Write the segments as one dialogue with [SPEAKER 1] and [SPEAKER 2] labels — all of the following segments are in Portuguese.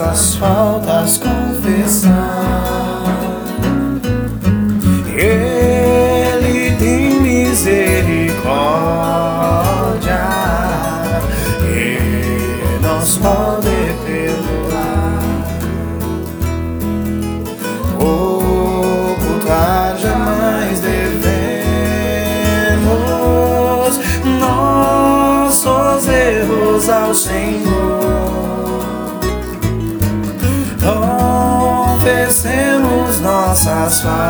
[SPEAKER 1] nossas faltas confessar. Ele tem misericórdia e nos pode perdoar. Ocultar jamais devemos nossos erros ao Senhor. Nossas faltas,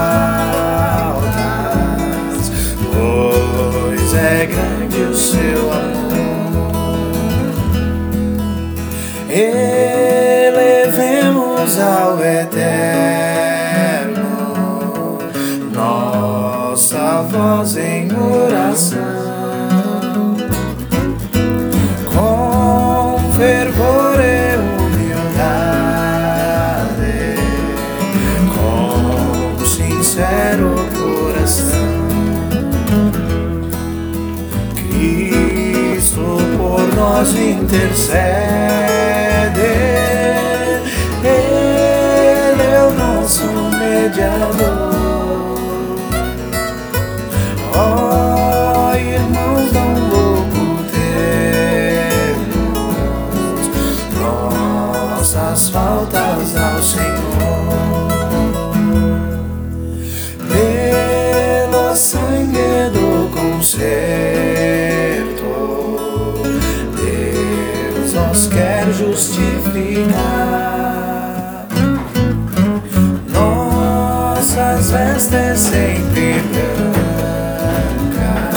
[SPEAKER 1] pois é grande o seu amor. Elevemos ao Eterno nossa voz em oração. fervor sincero coração. Cristo por nós intercede, do concerto, Deus nos quer justificar. Nossas vestes sempre brancas,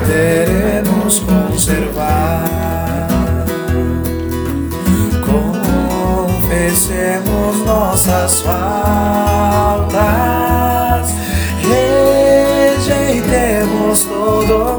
[SPEAKER 1] poderemos conservar. confessemos nossas faltas. somos todos.